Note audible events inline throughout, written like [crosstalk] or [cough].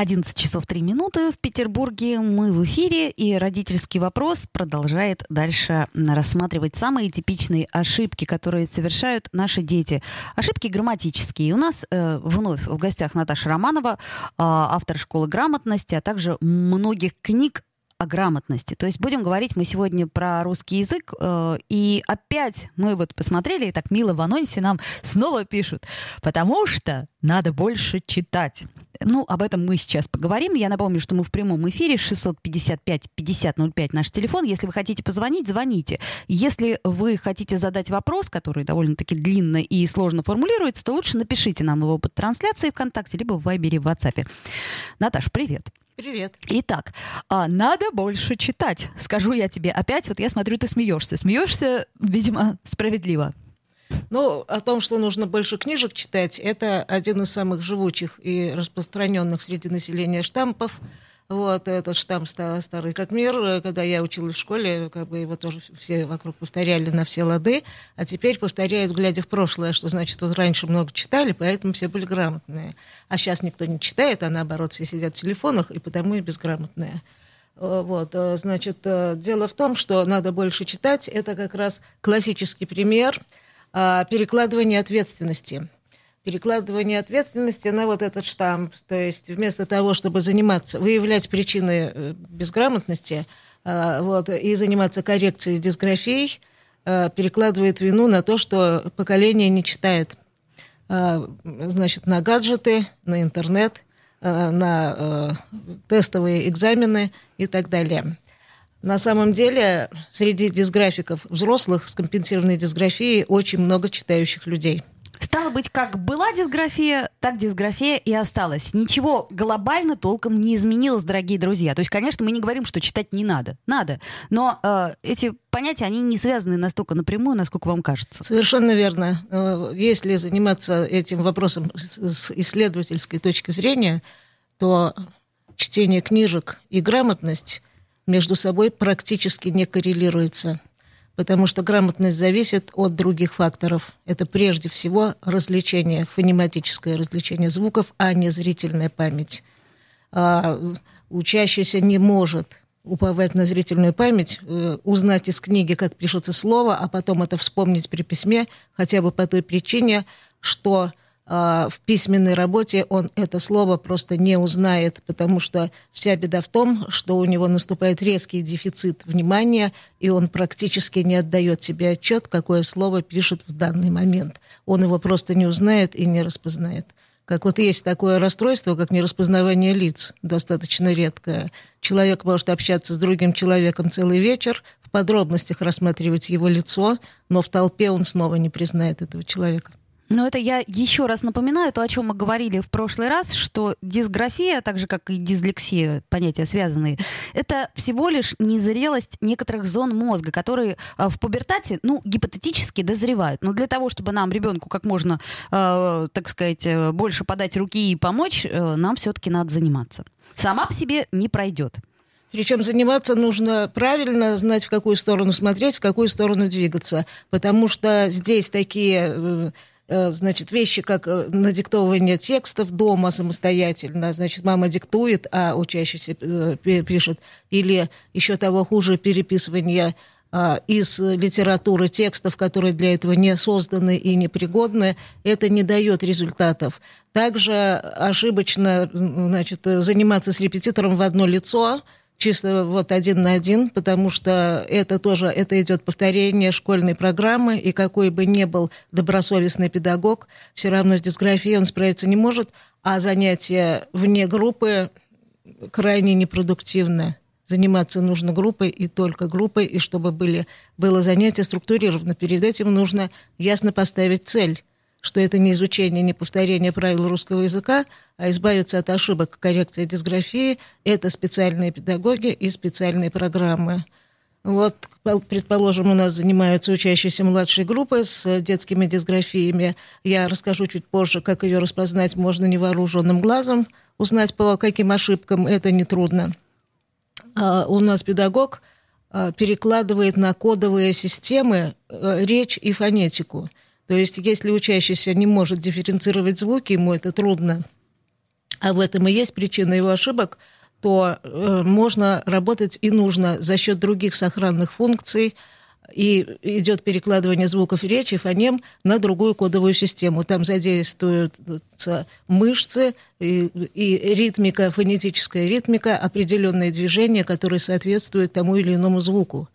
11 часов 3 минуты в Петербурге. Мы в эфире, и родительский вопрос продолжает дальше рассматривать самые типичные ошибки, которые совершают наши дети. Ошибки грамматические. У нас э, вновь в гостях Наташа Романова, э, автор школы грамотности, а также многих книг о грамотности. То есть будем говорить мы сегодня про русский язык. Э, и опять мы вот посмотрели, и так мило в анонсе нам снова пишут, потому что надо больше читать. Ну, об этом мы сейчас поговорим. Я напомню, что мы в прямом эфире 655-5005 наш телефон. Если вы хотите позвонить, звоните. Если вы хотите задать вопрос, который довольно-таки длинно и сложно формулируется, то лучше напишите нам его под трансляцией ВКонтакте, либо в Вайбере, в WhatsApp. Наташ, привет. Привет. Итак, а, надо больше читать. Скажу я тебе опять, вот я смотрю, ты смеешься. Смеешься, видимо, справедливо. Ну, о том, что нужно больше книжек читать, это один из самых живучих и распространенных среди населения штампов. Вот этот штамп старый как мир, когда я училась в школе, как бы его тоже все вокруг повторяли на все лады, а теперь повторяют, глядя в прошлое, что значит, вот раньше много читали, поэтому все были грамотные. А сейчас никто не читает, а наоборот, все сидят в телефонах, и потому и безграмотные. Э, вот, э, значит, э, дело в том, что надо больше читать. Это как раз классический пример перекладывания ответственности перекладывание ответственности на вот этот штамп. То есть вместо того, чтобы заниматься, выявлять причины э, безграмотности э, вот, и заниматься коррекцией дисграфий, э, перекладывает вину на то, что поколение не читает. Значит, на гаджеты, на интернет, на тестовые экзамены и так далее. На самом деле, среди дисграфиков взрослых с компенсированной дисграфией очень много читающих людей – Стало быть, как была дисграфия, так дисграфия и осталась. Ничего глобально толком не изменилось, дорогие друзья. То есть, конечно, мы не говорим, что читать не надо. Надо. Но э, эти понятия, они не связаны настолько напрямую, насколько вам кажется. Совершенно верно. Э, если заниматься этим вопросом с исследовательской точки зрения, то чтение книжек и грамотность между собой практически не коррелируются потому что грамотность зависит от других факторов. Это прежде всего развлечение, фонематическое развлечение звуков, а не зрительная память. А, учащийся не может уповать на зрительную память, э, узнать из книги, как пишется слово, а потом это вспомнить при письме, хотя бы по той причине, что в письменной работе он это слово просто не узнает, потому что вся беда в том, что у него наступает резкий дефицит внимания, и он практически не отдает себе отчет, какое слово пишет в данный момент. Он его просто не узнает и не распознает. Как вот есть такое расстройство, как нераспознавание лиц, достаточно редкое. Человек может общаться с другим человеком целый вечер, в подробностях рассматривать его лицо, но в толпе он снова не признает этого человека. Но это я еще раз напоминаю то, о чем мы говорили в прошлый раз, что дисграфия, так же как и дислексия, понятия связанные, это всего лишь незрелость некоторых зон мозга, которые э, в пубертате, ну, гипотетически дозревают. Но для того, чтобы нам, ребенку, как можно, э, так сказать, э, больше подать руки и помочь, э, нам все-таки надо заниматься. Сама по себе не пройдет. Причем заниматься нужно правильно, знать, в какую сторону смотреть, в какую сторону двигаться. Потому что здесь такие Э, значит, вещи, как э, надиктовывание текстов дома самостоятельно, значит, мама диктует, а учащийся э, пишет, или еще того хуже, переписывание из литературы текстов, которые для этого не созданы и непригодны, это не дает результатов. Также ошибочно значит, заниматься с репетитором в одно лицо – чисто вот один на один, потому что это тоже, это идет повторение школьной программы, и какой бы ни был добросовестный педагог, все равно с дисграфией он справиться не может, а занятия вне группы крайне непродуктивны. Заниматься нужно группой и только группой, и чтобы были, было занятие структурировано. Перед этим нужно ясно поставить цель что это не изучение, не повторение правил русского языка, а избавиться от ошибок коррекции дисграфии – это специальные педагоги и специальные программы. Вот, предположим, у нас занимаются учащиеся младшей группы с детскими дисграфиями. Я расскажу чуть позже, как ее распознать можно невооруженным глазом, узнать по каким ошибкам, это нетрудно. А у нас педагог а, перекладывает на кодовые системы а, речь и фонетику. То есть, если учащийся не может дифференцировать звуки, ему это трудно, а в этом и есть причина его ошибок – то э, можно работать и нужно за счет других сохранных функций, и идет перекладывание звуков речи, фонем на другую кодовую систему. Там задействуются мышцы и, и ритмика, фонетическая ритмика, определенные движения, которые соответствуют тому или иному звуку.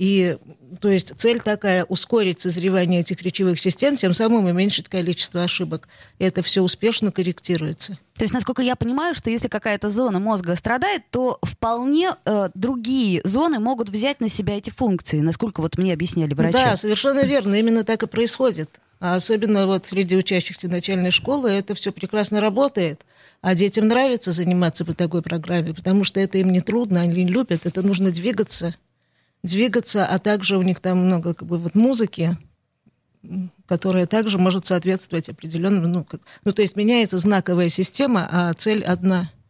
И то есть цель такая – ускорить созревание этих речевых систем, тем самым уменьшить количество ошибок. И это все успешно корректируется. То есть, насколько я понимаю, что если какая-то зона мозга страдает, то вполне э, другие зоны могут взять на себя эти функции, насколько вот мне объясняли врачи. Да, совершенно верно. Именно так и происходит. А особенно вот среди учащихся начальной школы это все прекрасно работает. А детям нравится заниматься по такой программе, потому что это им не трудно, они любят, это нужно двигаться – двигаться, а также у них там много как бы вот музыки, которая также может соответствовать определенным, ну, как, ну, то есть меняется знаковая система, а цель одна –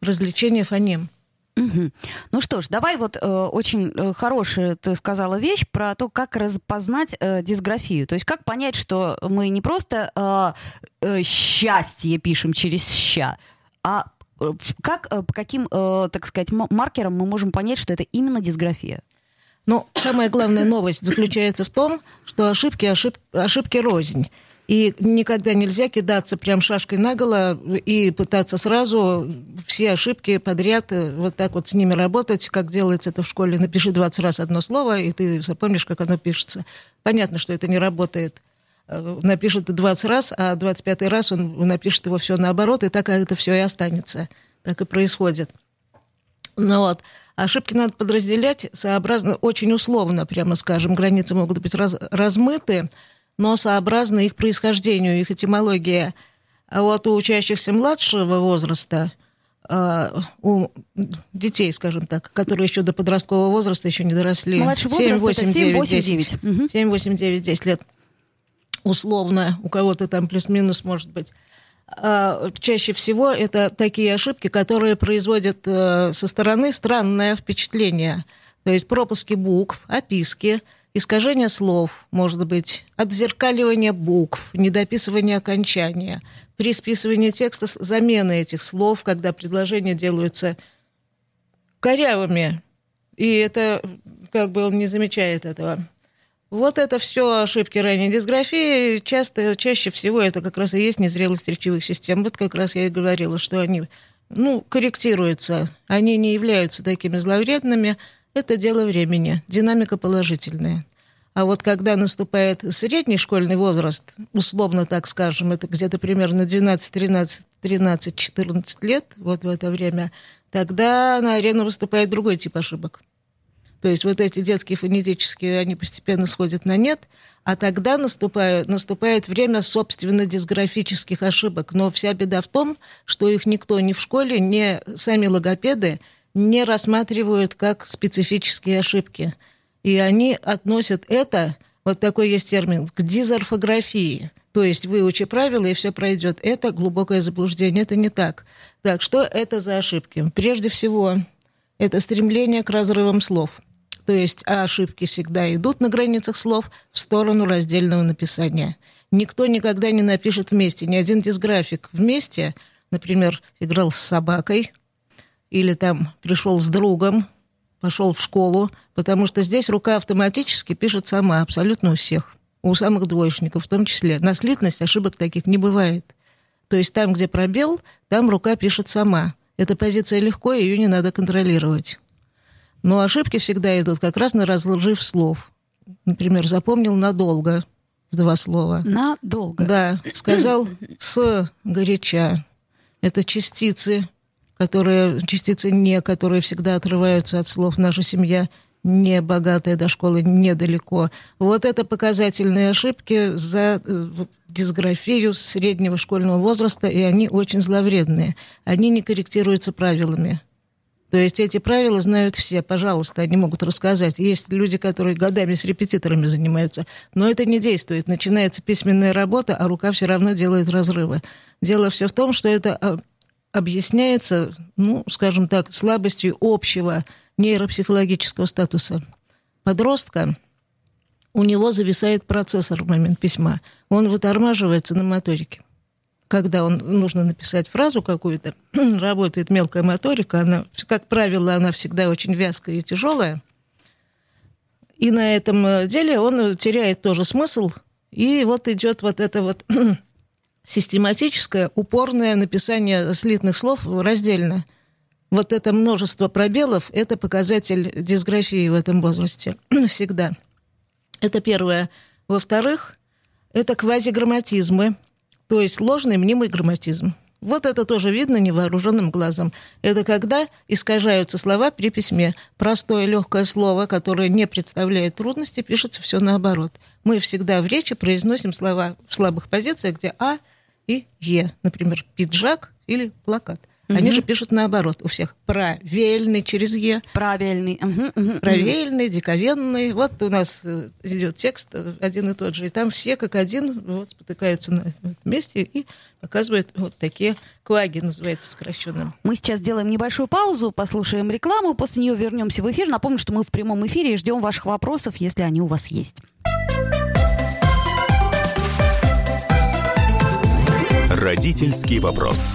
развлечение фонем. Угу. Ну что ж, давай вот э, очень э, хорошая ты сказала вещь про то, как распознать э, дисграфию. То есть как понять, что мы не просто э, э, счастье пишем через ща, а как, э, по каким, э, так сказать, маркерам мы можем понять, что это именно дисграфия? Ну, самая главная новость заключается в том, что ошибки, ошиб, ошибки рознь. И никогда нельзя кидаться прям шашкой наголо и пытаться сразу все ошибки подряд вот так вот с ними работать, как делается это в школе. Напиши 20 раз одно слово, и ты запомнишь, как оно пишется. Понятно, что это не работает. Э, напишет 20 раз, а 25 раз он напишет его все наоборот, и так это все и останется. Так и происходит. Ну вот. Ошибки надо подразделять сообразно, очень условно, прямо скажем. Границы могут быть раз, размыты, но сообразно их происхождению, их этимологии. А вот у учащихся младшего возраста, э, у детей, скажем так, которые еще до подросткового возраста еще не доросли. Младший возраст 7, 8, 7, 9, 8, 9. 10. 7, 8, 9, 10 лет условно, у кого-то там плюс-минус может быть. А, чаще всего это такие ошибки, которые производят э, со стороны странное впечатление. То есть пропуски букв, описки, искажение слов, может быть, отзеркаливание букв, недописывание окончания, при списывании текста замены этих слов, когда предложения делаются корявыми. И это как бы он не замечает этого. Вот это все ошибки ранней дисграфии. Часто, чаще всего это как раз и есть незрелость речевых систем. Вот как раз я и говорила, что они ну, корректируются. Они не являются такими зловредными. Это дело времени. Динамика положительная. А вот когда наступает средний школьный возраст, условно так скажем, это где-то примерно 12, 13, 13, 14 лет, вот в это время, тогда на арену выступает другой тип ошибок. То есть вот эти детские фонетические, они постепенно сходят на нет, а тогда наступает, наступает время, собственно, дисграфических ошибок. Но вся беда в том, что их никто ни в школе, ни сами логопеды не рассматривают как специфические ошибки. И они относят это, вот такой есть термин, к дизорфографии. То есть выучи правила, и все пройдет. Это глубокое заблуждение, это не так. Так, что это за ошибки? Прежде всего, это стремление к разрывам слов – то есть ошибки всегда идут на границах слов в сторону раздельного написания. Никто никогда не напишет вместе, ни один дисграфик вместе, например, играл с собакой или там пришел с другом, пошел в школу, потому что здесь рука автоматически пишет сама, абсолютно у всех, у самых двоечников в том числе. Наследность ошибок таких не бывает. То есть там, где пробел, там рука пишет сама. Эта позиция легко, ее не надо контролировать. Но ошибки всегда идут как раз на разложив слов. Например, запомнил надолго два слова. Надолго. Да, сказал с горяча. Это частицы, которые, частицы не, которые всегда отрываются от слов «наша семья», не богатая до школы недалеко. Вот это показательные ошибки за э, дисграфию среднего школьного возраста, и они очень зловредные. Они не корректируются правилами. То есть эти правила знают все, пожалуйста, они могут рассказать. Есть люди, которые годами с репетиторами занимаются, но это не действует. Начинается письменная работа, а рука все равно делает разрывы. Дело все в том, что это а, объясняется, ну, скажем так, слабостью общего нейропсихологического статуса подростка. У него зависает процессор в момент письма. Он вытормаживается на моторике когда он нужно написать фразу какую-то, [clears throat] работает мелкая моторика, она, как правило, она всегда очень вязкая и тяжелая. И на этом э, деле он теряет тоже смысл, и вот идет вот это вот [clears throat] систематическое, упорное написание слитных слов раздельно. Вот это множество пробелов – это показатель дисграфии в этом возрасте [clears throat] всегда. Это первое. Во-вторых, это квазиграмматизмы – то есть ложный мнимый грамматизм. Вот это тоже видно невооруженным глазом. Это когда искажаются слова при письме. Простое легкое слово, которое не представляет трудности, пишется все наоборот. Мы всегда в речи произносим слова в слабых позициях, где А и Е. Например, пиджак или плакат. Угу. Они же пишут наоборот у всех. Правильный через Е. Правильный. Угу, угу, Правильный, диковенный. Вот у нас э, идет текст э, один и тот же. И там все как один вот, спотыкаются на этом месте и показывают вот такие кваги, называется сокращенным. Мы сейчас сделаем небольшую паузу, послушаем рекламу, после нее вернемся в эфир. Напомню, что мы в прямом эфире и ждем ваших вопросов, если они у вас есть. Родительский вопрос.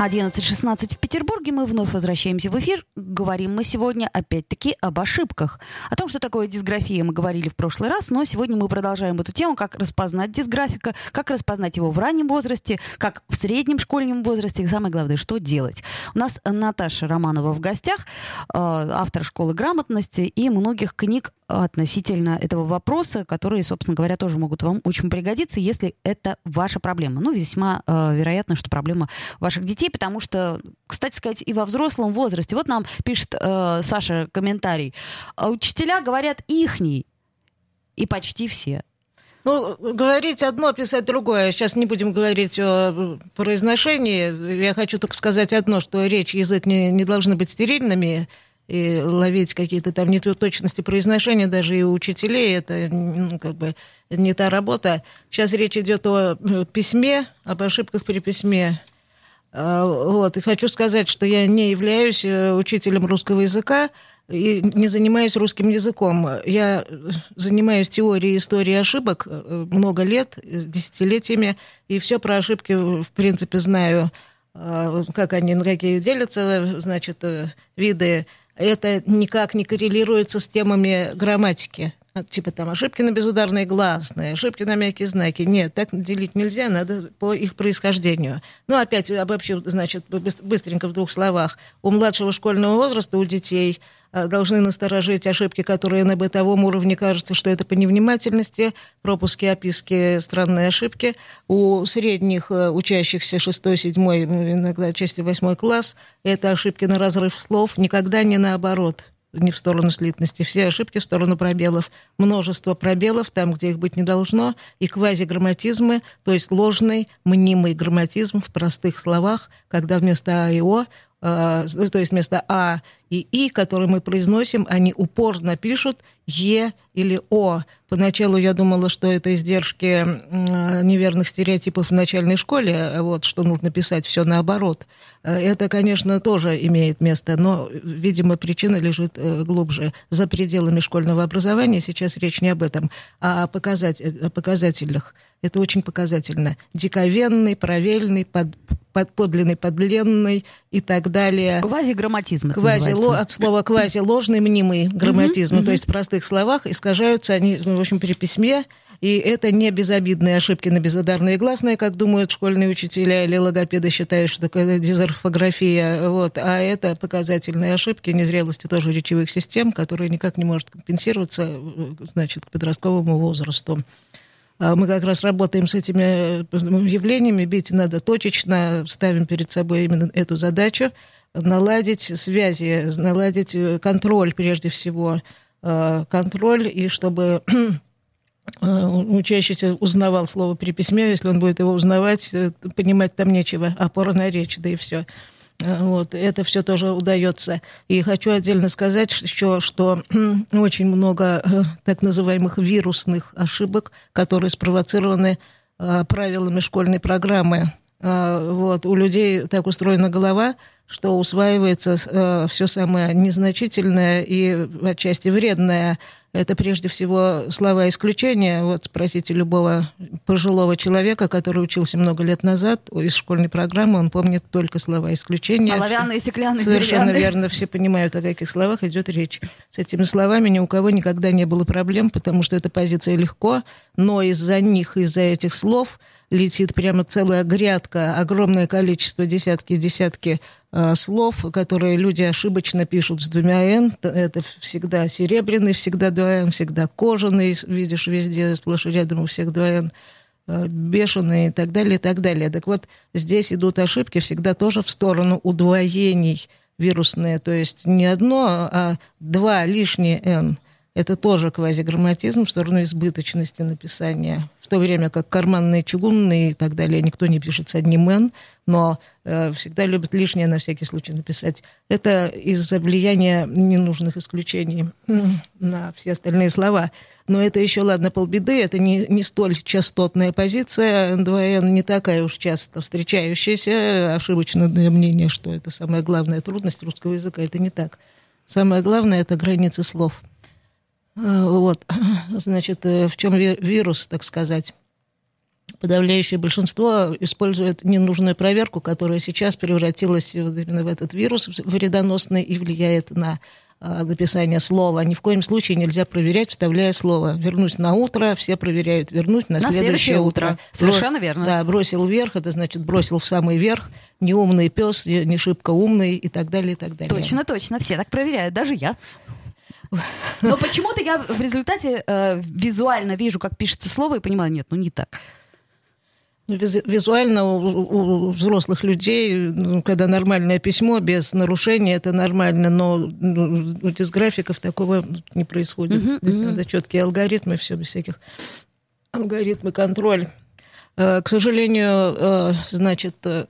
11.16 в Петербурге. Мы вновь возвращаемся в эфир. Говорим мы сегодня опять-таки об ошибках. О том, что такое дисграфия, мы говорили в прошлый раз, но сегодня мы продолжаем эту тему, как распознать дисграфика, как распознать его в раннем возрасте, как в среднем школьном возрасте, и самое главное, что делать. У нас Наташа Романова в гостях, э, автор школы грамотности и многих книг относительно этого вопроса, которые, собственно говоря, тоже могут вам очень пригодиться, если это ваша проблема. Ну, весьма э, вероятно, что проблема ваших детей, потому что, кстати сказать, и во взрослом возрасте. Вот нам пишет э, Саша комментарий. «А учителя говорят ихний, и почти все. Ну, говорить одно, писать другое. Сейчас не будем говорить о произношении. Я хочу только сказать одно, что речь, язык не, не должны быть стерильными и ловить какие-то там неточности произношения даже и у учителей, это ну, как бы не та работа. Сейчас речь идет о э, письме, об ошибках при письме. А, вот. И хочу сказать, что я не являюсь э, учителем русского языка и не занимаюсь русским языком. Я занимаюсь теорией истории ошибок э, много лет, десятилетиями, и все про ошибки, в принципе, знаю а, как они, на какие делятся, значит, виды это никак не коррелируется с темами грамматики. Типа там ошибки на безударные гласные, ошибки на мягкие знаки. Нет, так делить нельзя, надо по их происхождению. Ну, опять обобщу, значит, быстренько в двух словах. У младшего школьного возраста, у детей – Э, должны насторожить ошибки, которые на бытовом уровне кажется, что это по невнимательности, пропуски, описки, странные ошибки. У средних э, учащихся 6, 7, иногда части 8 класс это ошибки на разрыв слов, никогда не наоборот не в сторону слитности, все ошибки в сторону пробелов. Множество пробелов там, где их быть не должно, и квазиграмматизмы, то есть ложный, мнимый грамматизм в простых словах, когда вместо А и О Э, то есть вместо А и И, которые мы произносим, они упорно пишут Е или О. Поначалу я думала, что это издержки неверных стереотипов в начальной школе, вот, что нужно писать все наоборот. Э, это, конечно, тоже имеет место, но, видимо, причина лежит э, глубже, за пределами школьного образования. Сейчас речь не об этом, а о, показатель, о показателях Это очень показательно. Диковенный, правильный, под, под, подлинный, подленный и так далее. Квазиграмматизм. Квази, ло, от слова квази ложный, мнимый грамматизм. Uh-huh. То есть в простых словах искажаются они, в общем, при письме и это не безобидные ошибки на безодарные гласные, как думают школьные учителя или логопеды считают, что это дизорфография. Вот. А это показательные ошибки незрелости тоже речевых систем, которые никак не может компенсироваться значит, к подростковому возрасту. А мы как раз работаем с этими э, явлениями, бить надо точечно, ставим перед собой именно эту задачу, наладить связи, наладить э, контроль прежде всего, э, контроль, и чтобы [clears throat] Э, учащийся узнавал слово при письме, если он будет его узнавать, понимать там нечего, опора на речь, да и все. Вот, это все тоже удается. И хочу отдельно сказать еще, что [clears throat] очень много так называемых вирусных ошибок, которые спровоцированы правилами школьной программы. Вот, у людей так устроена голова, что усваивается э, все самое незначительное и отчасти вредное. Это прежде всего слова исключения. Вот спросите любого пожилого человека, который учился много лет назад из школьной программы, он помнит только слова исключения. Оловянные, стеклянные, Совершенно деревянные. верно. Все понимают, о каких словах идет речь. С этими словами ни у кого никогда не было проблем, потому что эта позиция легко, но из-за них, из-за этих слов летит прямо целая грядка, огромное количество, десятки и десятки слов, которые люди ошибочно пишут с двумя «н». Это всегда серебряный, всегда два «н», всегда кожаный, видишь везде, сплошь и рядом у всех два «н», э, бешеные и так далее, и так далее. Так вот, здесь идут ошибки всегда тоже в сторону удвоений вирусные, то есть не одно, а два лишние «н». Это тоже квазиграмматизм в сторону избыточности написания то время как карманные, чугунные и так далее никто не пишет с одним «н», но э, всегда любят лишнее на всякий случай написать. Это из-за влияния ненужных исключений [clears throat] на все остальные слова. Но это еще, ладно, полбеды, это не, не столь частотная позиция. Н2Н не такая уж часто встречающаяся. Ошибочное мнение, что это самая главная трудность русского языка. Это не так. Самое главное – это границы слов – вот, [laughs] значит, э, в чем вирус, так сказать? Подавляющее большинство использует ненужную проверку, которая сейчас превратилась вот именно в этот вирус вредоносный и влияет на э, написание слова. Ни в коем случае нельзя проверять, вставляя слово. Вернусь на утро, все проверяют. Вернуть на, на следующее, утро. утро. Совершенно верно. Да, бросил вверх, это значит бросил в самый верх. Неумный пес, не шибко умный и так далее, и так далее. Точно, точно. Все так проверяют, даже я. Но почему-то я в результате э, визуально вижу, как пишется слово, и понимаю, нет, ну не так. Ну, визуально у, у взрослых людей, ну, когда нормальное письмо без нарушения, это нормально, но ну, у дисграфиков такого не происходит. Uh-huh. Надо четкие алгоритмы, все без всяких алгоритмы, контроль. Э, к сожалению, э, значит, э,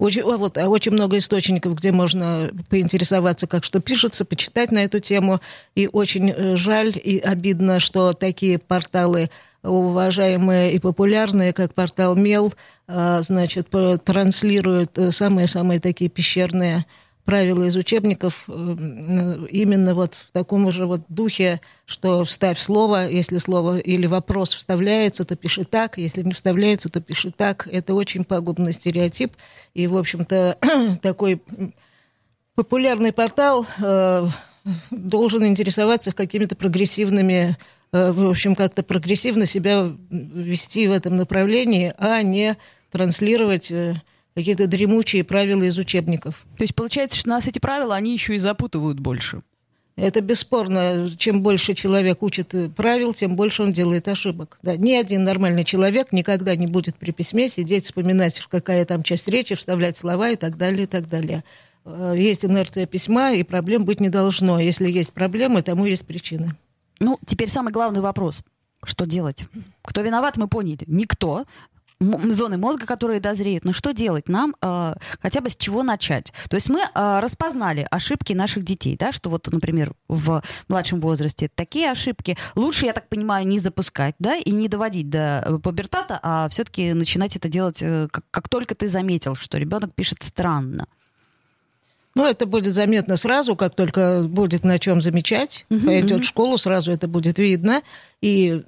очень, вот, а очень много источников, где можно поинтересоваться, как что пишется, почитать на эту тему. И очень э, жаль и обидно, что такие порталы уважаемые и популярные, как портал Мел, э, значит, транслируют э, самые-самые такие пещерные правила из учебников э, именно вот в таком же вот духе, что вставь слово, если слово или вопрос вставляется, то пиши так, если не вставляется, то пиши так. Это очень пагубный стереотип. И, в общем-то, [clears throat] такой популярный портал э, должен интересоваться какими-то прогрессивными э, в общем, как-то прогрессивно себя вести в этом направлении, а не транслировать какие-то дремучие правила из учебников. То есть получается, что нас эти правила, они еще и запутывают больше. Это бесспорно. Чем больше человек учит правил, тем больше он делает ошибок. Да, ни один нормальный человек никогда не будет при письме сидеть, вспоминать, какая там часть речи, вставлять слова и так далее, и так далее. Э, есть инерция письма, и проблем быть не должно. Если есть проблемы, тому есть причины. Ну, теперь самый главный вопрос. Что делать? Кто виноват, мы поняли. Никто зоны мозга, которые дозреют. Но что делать нам? Э, хотя бы с чего начать? То есть мы э, распознали ошибки наших детей, да, что вот, например, в младшем возрасте такие ошибки лучше, я так понимаю, не запускать, да, и не доводить до э, пубертата, а все-таки начинать это делать, э, как, как только ты заметил, что ребенок пишет странно. Ну, это будет заметно сразу, как только будет на чем замечать. Uh-huh, Пойдет в школу, сразу это будет видно. И,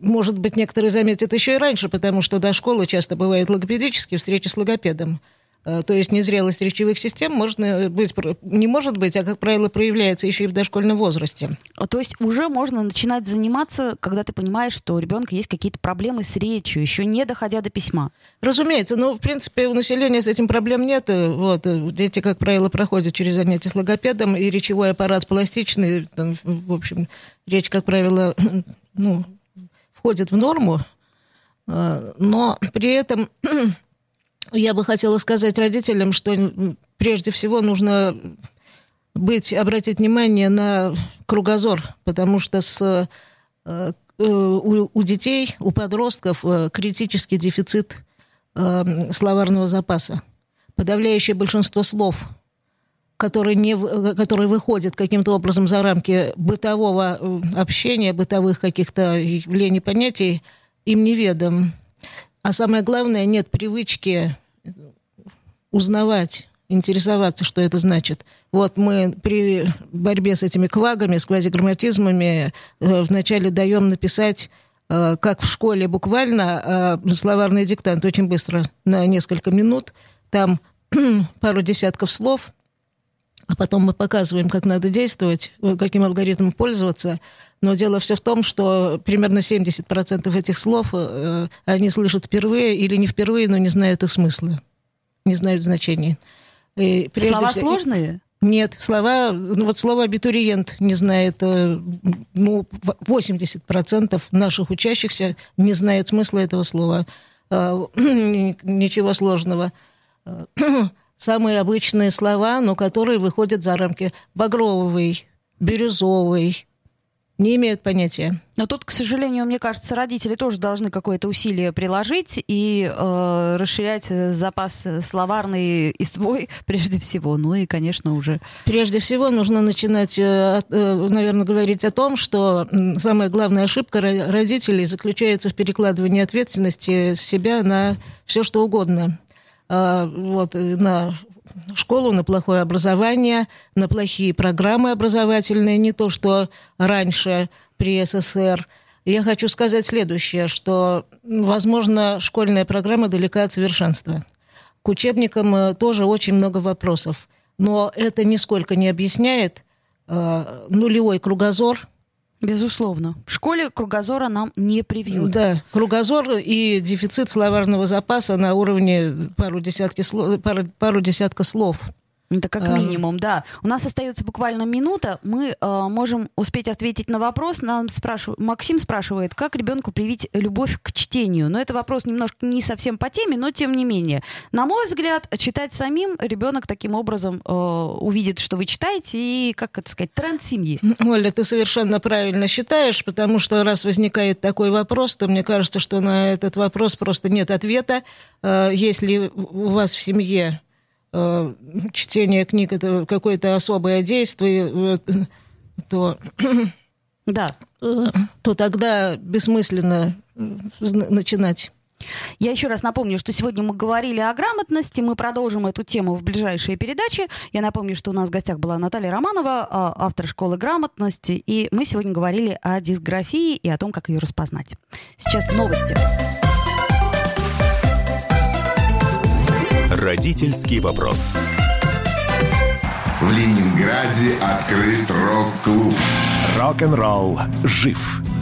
может быть, некоторые заметят еще и раньше, потому что до школы часто бывают логопедические встречи с логопедом. Э, то есть незрелость речевых систем можно быть, не может быть, а, как правило, проявляется еще и в дошкольном возрасте. То есть уже можно начинать заниматься, когда ты понимаешь, что у ребенка есть какие-то проблемы с речью, еще не доходя до письма. Разумеется, но, в принципе, у населения с этим проблем нет. Вот, дети, как правило, проходят через занятия с логопедом, и речевой аппарат пластичный, там, в общем, речь, как правило, [clears throat] ну, входит в норму, э, но при этом [clears throat] я бы хотела сказать родителям, что прежде всего нужно быть, обратить внимание на кругозор, потому что с, э, у, у детей, у подростков э, критический дефицит э, словарного запаса. Подавляющее большинство слов, которые, не, которые выходят каким-то образом за рамки бытового общения, бытовых каких-то явлений, понятий, им неведом. А самое главное, нет привычки узнавать, интересоваться, что это значит. Вот мы при борьбе с этими квагами, с квазиграмматизмами э, вначале даем написать э, как в школе буквально, э, словарный диктант очень быстро, на несколько минут. Там [clears throat] пару десятков слов, а потом мы показываем, как надо действовать, каким алгоритмом пользоваться. Но дело все в том, что примерно 70% этих слов они слышат впервые или не впервые, но не знают их смысла не знают значения. И слова всего, сложные? Нет, слова, ну вот слово абитуриент не знает, э, ну, 80% наших учащихся не знает смысла этого слова. Э, [clears throat] ничего сложного. [clears throat] Э, самые обычные слова, но которые выходят за рамки багровый, бирюзовый, не имеют понятия. Но тут, к сожалению, мне кажется, родители тоже должны какое-то усилие приложить и э, расширять запас словарный и свой [laughs] прежде всего. Ну и, конечно, уже... Прежде всего нужно начинать, э, э, наверное, говорить о том, что самая главная ошибка родителей заключается в перекладывании ответственности с себя на все, что угодно. А, вот, на школу, на плохое образование, на плохие программы образовательные, не то, что раньше при СССР. Я хочу сказать следующее, что, возможно, школьная программа далека от совершенства. К учебникам э, тоже очень много вопросов. Но это нисколько не объясняет э, нулевой кругозор – Безусловно. В школе кругозора нам не привьют. Да, кругозор и дефицит словарного запаса на уровне пару, десятки, пару, пару десятка слов. Это как минимум, да. У нас остается буквально минута. Мы э, можем успеть ответить на вопрос. Нам спрашивают, Максим спрашивает, как ребенку привить любовь к чтению. Но это вопрос немножко не совсем по теме, но тем не менее. На мой взгляд, читать самим ребенок таким образом э, увидит, что вы читаете, и, как это сказать, тренд семьи. Оля, ты совершенно правильно считаешь, потому что раз возникает такой вопрос, то мне кажется, что на этот вопрос просто нет ответа. Э, если у вас в семье чтение книг это какое-то особое действие, э, то, [clears throat] да. э, то тогда бессмысленно начинать. Я еще раз напомню, что сегодня мы говорили о грамотности. Мы продолжим эту тему в ближайшие передачи. Я напомню, что у нас в гостях была Наталья Романова, а, автор школы грамотности. И мы сегодня говорили о дисграфии и о том, как ее распознать. Сейчас новости. Родительский вопрос. В Ленинграде открыт рок-клуб. Рок-н-ролл жив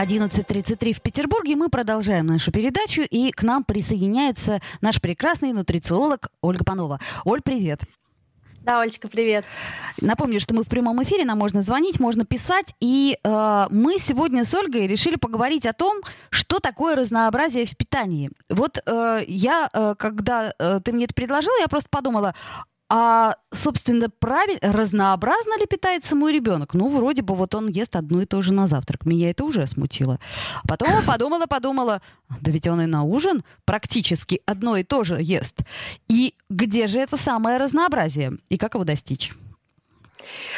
11.33 в Петербурге. Мы продолжаем нашу передачу, и к нам присоединяется наш прекрасный нутрициолог Ольга Панова. Оль, привет. Да, Олечка, привет. Напомню, что мы в прямом эфире, нам можно звонить, можно писать. И э, мы сегодня с Ольгой решили поговорить о том, что такое разнообразие в питании. Вот э, я, э, когда э, ты мне это предложила, я просто подумала, а, собственно, правильно, разнообразно ли питается мой ребенок? Ну, вроде бы вот он ест одно и то же на завтрак. Меня это уже смутило. Потом подумала, подумала, да ведь он и на ужин практически одно и то же ест. И где же это самое разнообразие? И как его достичь?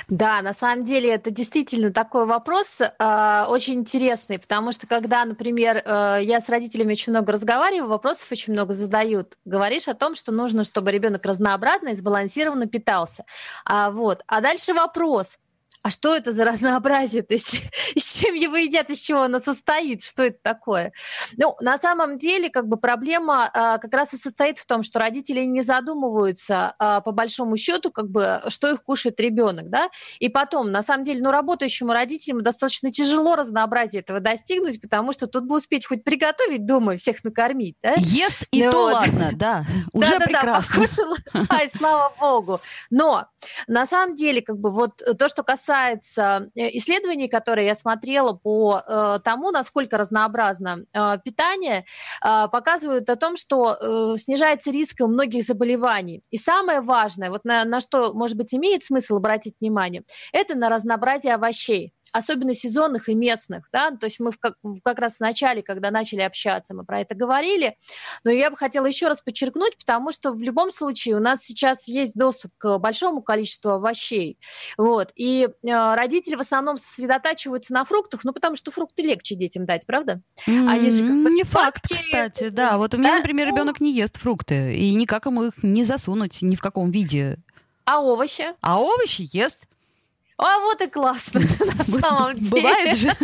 Да, на самом деле это действительно такой вопрос э, очень интересный, потому что когда, например, э, я с родителями очень много разговариваю, вопросов очень много задают, говоришь о том, что нужно, чтобы ребенок разнообразно и сбалансированно питался. А, вот. а дальше вопрос, а что это за разнообразие? То есть [laughs] с чем его едят, из чего оно состоит, что это такое? Ну, на самом деле, как бы проблема а, как раз и состоит в том, что родители не задумываются а, по большому счету, как бы, что их кушает ребенок, да? И потом, на самом деле, ну, работающему родителям достаточно тяжело разнообразие этого достигнуть, потому что тут бы успеть хоть приготовить дома и всех накормить, да? Ест и ну, то вот. ладно, да, [laughs] уже да, прекрасно. Да, покушала, [laughs] ай, слава богу. Но, на самом деле, как бы, вот то, что касается касается э, исследований, которые я смотрела по э, тому, насколько разнообразно э, питание, показывают о том, что снижается риск многих заболеваний. И самое важное, вот на, на что, может быть, имеет смысл обратить внимание, это на разнообразие овощей особенно сезонных и местных, да, то есть мы в как, как раз в начале, когда начали общаться, мы про это говорили, но я бы хотела еще раз подчеркнуть, потому что в любом случае у нас сейчас есть доступ к большому количеству овощей, вот, и э, родители в основном сосредотачиваются на фруктах, ну, потому что фрукты легче детям дать, правда? Mm-hmm. Как не факт, кстати, да, вот у меня, да? например, ну ребенок не ест фрукты, и никак ему их не засунуть ни в каком виде. А овощи? А овощи ест. А вот и классно, [laughs] на самом деле. Бывает же. [laughs]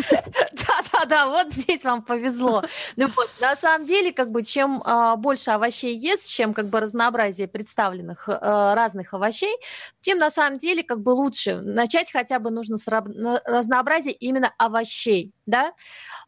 Да-да-да, вот здесь вам повезло. Ну вот, на самом деле, как бы, чем э, больше овощей ест, чем как бы разнообразие представленных э, разных овощей, тем на самом деле как бы лучше. Начать хотя бы нужно с разнообразия именно овощей, да.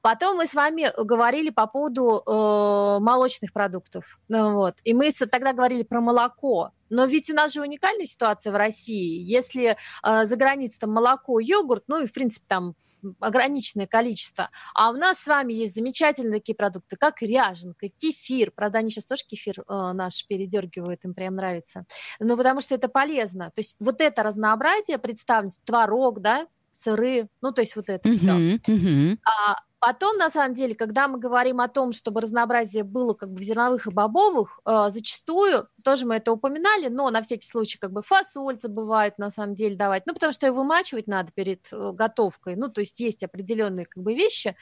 Потом мы с вами говорили по поводу э, молочных продуктов, ну, вот, и мы тогда говорили про молоко. Но ведь у нас же уникальная ситуация в России. Если э, за границей там молоко, йогурт, ну и в принципе там ограниченное количество. А у нас с вами есть замечательные такие продукты, как ряженка, кефир. Правда, они сейчас тоже кефир э, наш передергивают, им прям нравится. Но потому что это полезно. То есть вот это разнообразие представленность, творог, да, сыры, ну то есть вот это uh-huh, все. Uh-huh. А, Потом, на самом деле, когда мы говорим о том, чтобы разнообразие было как бы в зерновых и бобовых, э, зачастую, тоже мы это упоминали, но на всякий случай как бы фасоль забывают на самом деле давать, ну, потому что ее вымачивать надо перед э, готовкой, ну, то есть есть определенные как бы вещи,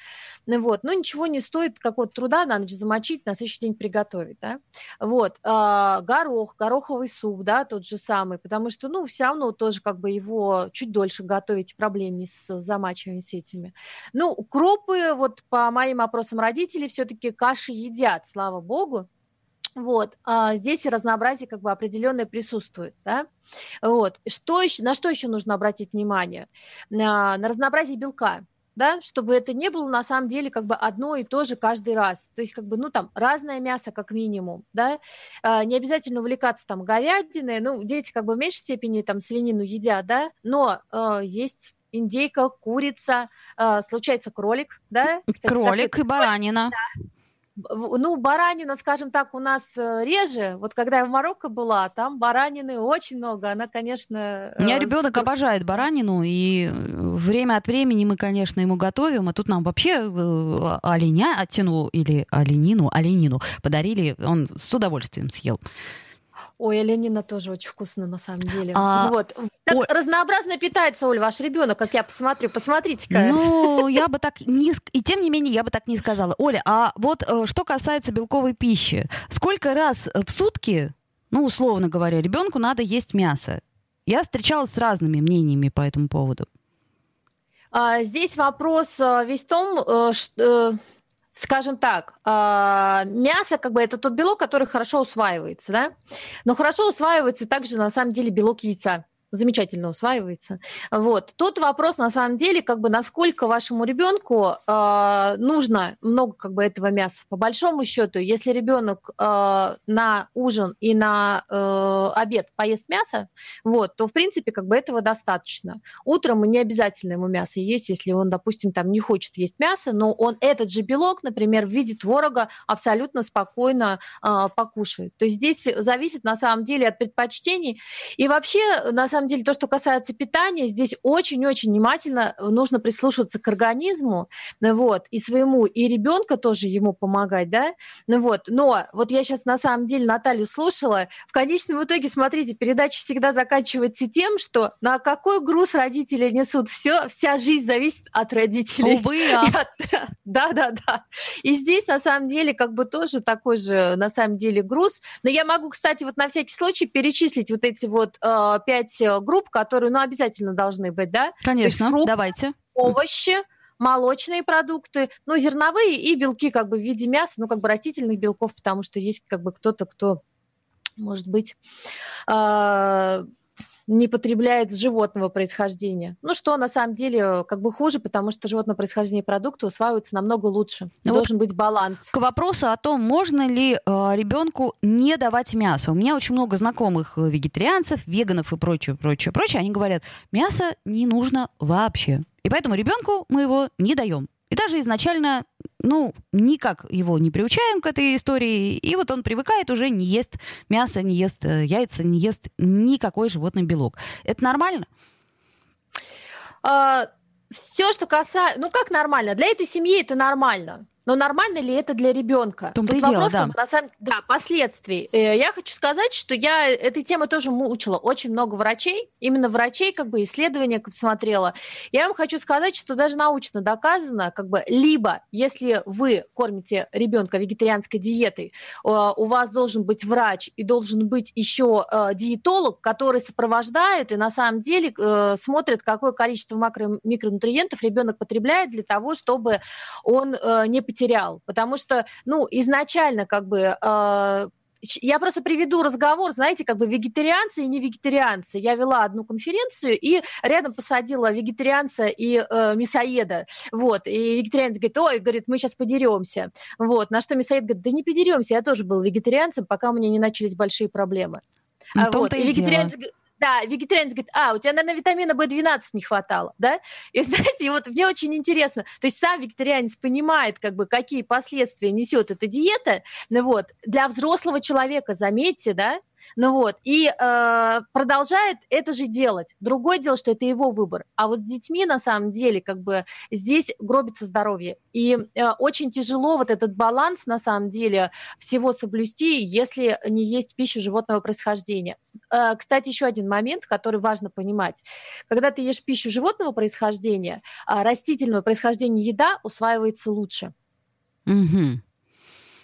ну, вот, но ничего не стоит какого-то труда на ночь замочить, на следующий день приготовить, да, вот, э, горох, гороховый суп, да, тот же самый, потому что, ну, все равно тоже как бы его чуть дольше готовить, проблем не с замачиванием с этими. Ну, вот по моим опросам родителей все-таки каши едят, слава богу. Вот, а здесь разнообразие как бы определенное присутствует, да. Вот, что еще, на что еще нужно обратить внимание? На, на разнообразие белка, да, чтобы это не было на самом деле как бы одно и то же каждый раз. То есть как бы, ну там, разное мясо как минимум, да, а, не обязательно увлекаться там говядиной, ну, дети как бы в меньшей степени там свинину едят, да, но э, есть индейка, курица, э, случается кролик, да? Кстати, кролик и баранина. Да. Ну, баранина, скажем так, у нас э, реже. Вот когда я в Марокко была, там баранины очень много. Она, конечно... У меня э, ребенок с... обожает баранину, и время от времени мы, конечно, ему готовим, а тут нам вообще оленя оттянул, или оленину, оленину подарили, он с удовольствием съел. Ой, оленина тоже очень вкусно, на самом деле. А... Вот. Так Ой. разнообразно питается, Оль, ваш ребенок, как я посмотрю. Посмотрите-ка. Ну, я [laughs] бы так не... И тем не менее, я бы так не сказала. Оля, а вот э, что касается белковой пищи. Сколько раз в сутки, ну, условно говоря, ребенку надо есть мясо? Я встречалась с разными мнениями по этому поводу. А, здесь вопрос э, весь в том, э, что скажем так, а, мясо как бы это тот белок, который хорошо усваивается, да, но хорошо усваивается также на самом деле белок яйца. Замечательно усваивается. Вот. Тут вопрос, на самом деле, как бы насколько вашему ребенку э, нужно много как бы этого мяса. По большому счету, если ребенок э, на ужин и на э, обед поест мясо, вот, то, в принципе, как бы этого достаточно. Утром не обязательно ему мясо есть, если он, допустим, там не хочет есть мясо, но он этот же белок, например, в виде творога абсолютно спокойно э, покушает. То есть здесь зависит, на самом деле, от предпочтений. И вообще, на самом самом деле, то, что касается питания, здесь очень-очень внимательно нужно прислушиваться к организму, ну вот, и своему, и ребенка тоже ему помогать, да, ну вот. Но вот я сейчас на самом деле Наталью слушала, в конечном итоге, смотрите, передача всегда заканчивается тем, что на какой груз родители несут, все, вся жизнь зависит от родителей. Увы, [laughs] а. Да, да, да. И здесь на самом деле как бы тоже такой же на самом деле груз. Но я могу, кстати, вот на всякий случай перечислить вот эти вот э, пять Э, групп, которые, ну, обязательно должны быть, да? Конечно, фрукты, давайте. Овощи, молочные продукты, ну, зерновые и белки как бы в виде мяса, ну, как бы растительных белков, потому что есть как бы кто-то, кто, может быть, э, не потребляет животного происхождения. Ну, что на самом деле как бы хуже, потому что животное происхождение продукты усваиваются намного лучше. Ну, Должен вот быть баланс. К вопросу о том, можно ли э, ребенку не давать мясо. У меня очень много знакомых э, вегетарианцев, веганов и прочее, прочее, прочее. Они говорят, мясо не нужно вообще. И поэтому ребенку мы его не даем. И даже изначально, ну, никак его не приучаем к этой истории. И вот он привыкает, уже не ест мясо, не ест э, яйца, не ест никакой животный белок. Это нормально? А, все, что касается... Ну, как нормально? Для этой семьи это нормально. Но нормально ли это для ребенка? Тут вопрос, дело, да. на самом да, последствий. Э, я хочу сказать, что я этой темы тоже мучила очень много врачей, именно врачей, как бы исследования смотрела. Я вам хочу сказать, что даже научно доказано, как бы либо если вы кормите ребенка вегетарианской диетой, э, у вас должен быть врач и должен быть еще э, диетолог, который сопровождает и на самом деле смотрит, какое количество макро микронутриентов ребенок потребляет для того, чтобы он не потерял потерял, потому что, ну, изначально как бы э, я просто приведу разговор, знаете, как бы вегетарианцы и не вегетарианцы. Я вела одну конференцию и рядом посадила вегетарианца и э, мясоеда. Вот. И вегетарианец говорит, ой, говорит, мы сейчас подеремся. Вот. На что мясоед говорит, да не подеремся, я тоже был вегетарианцем, пока у меня не начались большие проблемы. Ну, а, вот. И, и вегетарианец дело. Да, вегетарианец говорит, а, у тебя, наверное, витамина В12 не хватало, да? И [laughs] знаете, вот мне очень интересно, то есть сам вегетарианец понимает, как бы, какие последствия несет эта диета, ну вот, для взрослого человека, заметьте, да, ну вот, и э, продолжает это же делать. Другое дело, что это его выбор. А вот с детьми, на самом деле, как бы здесь гробится здоровье. И э, очень тяжело вот этот баланс, на самом деле, всего соблюсти, если не есть пищу животного происхождения. Э, кстати, еще один момент, который важно понимать. Когда ты ешь пищу животного происхождения, э, растительного происхождения еда усваивается лучше. Угу.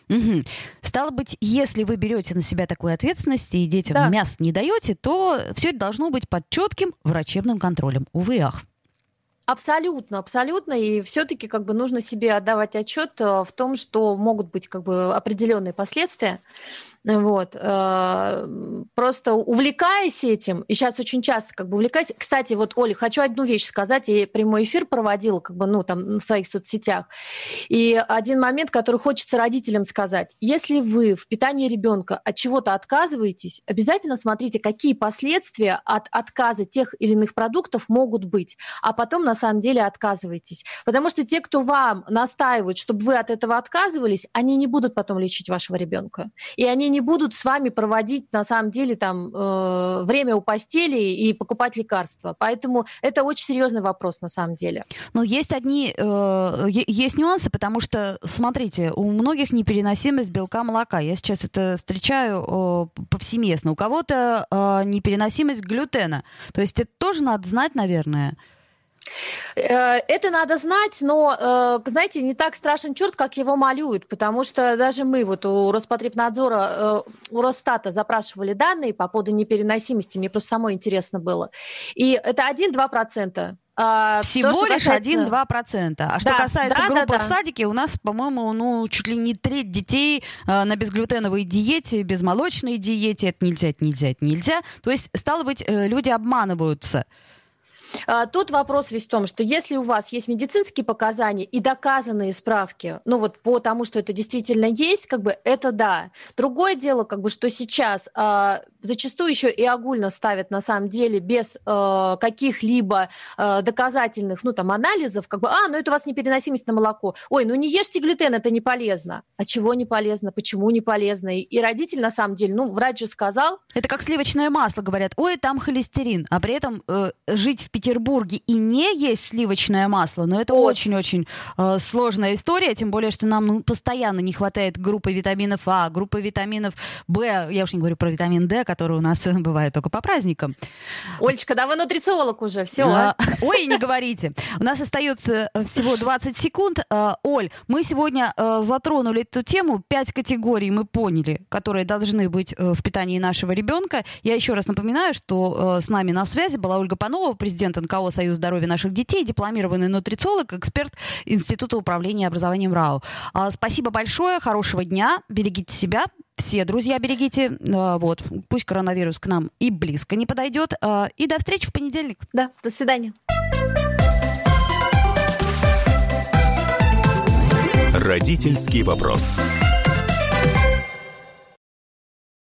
Угу. Стало быть, если вы берете на себя такую ответственность и детям да. мясо не даете, то все это должно быть под четким врачебным контролем. Увы, ах. Абсолютно, абсолютно. И все-таки как бы нужно себе отдавать отчет э, в том, что могут быть как бы определенные последствия. Вот. Э, просто увлекаясь этим, и сейчас очень часто как бы увлекаясь... Кстати, вот, Оля, хочу одну вещь сказать. Я прямой эфир проводила как бы, ну, там, в своих соцсетях. И один момент, который хочется родителям сказать. Если вы в питании ребенка от чего-то отказываетесь, обязательно смотрите, какие последствия от отказа тех или иных продуктов могут быть. А потом, на самом деле, отказывайтесь. Потому что те, кто вам настаивают, чтобы вы от этого отказывались, они не будут потом лечить вашего ребенка. И они не будут с вами проводить, на самом деле, там, э, время у постели и покупать лекарства. Поэтому это очень серьезный вопрос, на самом деле. Но есть одни, э, есть нюансы, потому что, смотрите, у многих непереносимость белка молока. Я сейчас это встречаю э, повсеместно. У кого-то э, непереносимость глютена. То есть это тоже надо знать, наверное. Э, это надо знать, но, э, знаете, не так страшен черт, как его малюют, потому что даже мы вот у Роспотребнадзора, э, у Росстата запрашивали данные по поводу непереносимости, мне просто самой интересно было. И это 1-2% А, Всего то, лишь касается- 1-2%. А что Да, касается да, да, группы да. в садике, у нас, по-моему, ну, чуть ли не треть детей э, на безглютеновой диете, безмолочной диете. Это нельзя, это нельзя, это нельзя. То есть, стало быть, э, люди обманываются. А, Тут вопрос весь в том, что если у вас есть медицинские показания и доказанные справки, ну вот по тому, что это действительно есть, как бы это да. Другое дело, как бы, что сейчас а, зачастую еще и огульно ставят на самом деле без э, каких-либо э, доказательных, ну там анализов, как бы, а, ну это у вас непереносимость на молоко. Ой, ну не ешьте глютен, это не полезно. А чего не полезно? Почему не полезно? И, и родитель на самом деле, ну врач же сказал, Это как сливочное масло, говорят, ой, там холестерин, а при этом э, жить в Петербурге и не есть сливочное масло, но это очень-очень э, сложная история, тем более, что нам ну, постоянно не хватает группы витаминов А, группы витаминов В, я уж не говорю про витамин D, который у нас [laughs] бывает только по праздникам. Олечка, да вы нутрициолог уже, все. А, Ой, не говорите. У нас остается э, всего 20 секунд. А, Оль, мы сегодня э, затронули эту тему. Пять категорий мы поняли, которые должны быть э, в питании нашего ребенка. Я еще раз напоминаю, что э, с нами на связи была Ольга Панова, президент НКО «Союз здоровья наших детей», дипломированный нутрициолог, эксперт Института управления образованием РАО. А, Спасибо большое, хорошего дня, берегите себя, все, друзья, берегите. А, Вот, пусть коронавирус к нам и близко не подойдет. А, И до встречи в понедельник. Да, до свидания. Родительский вопрос.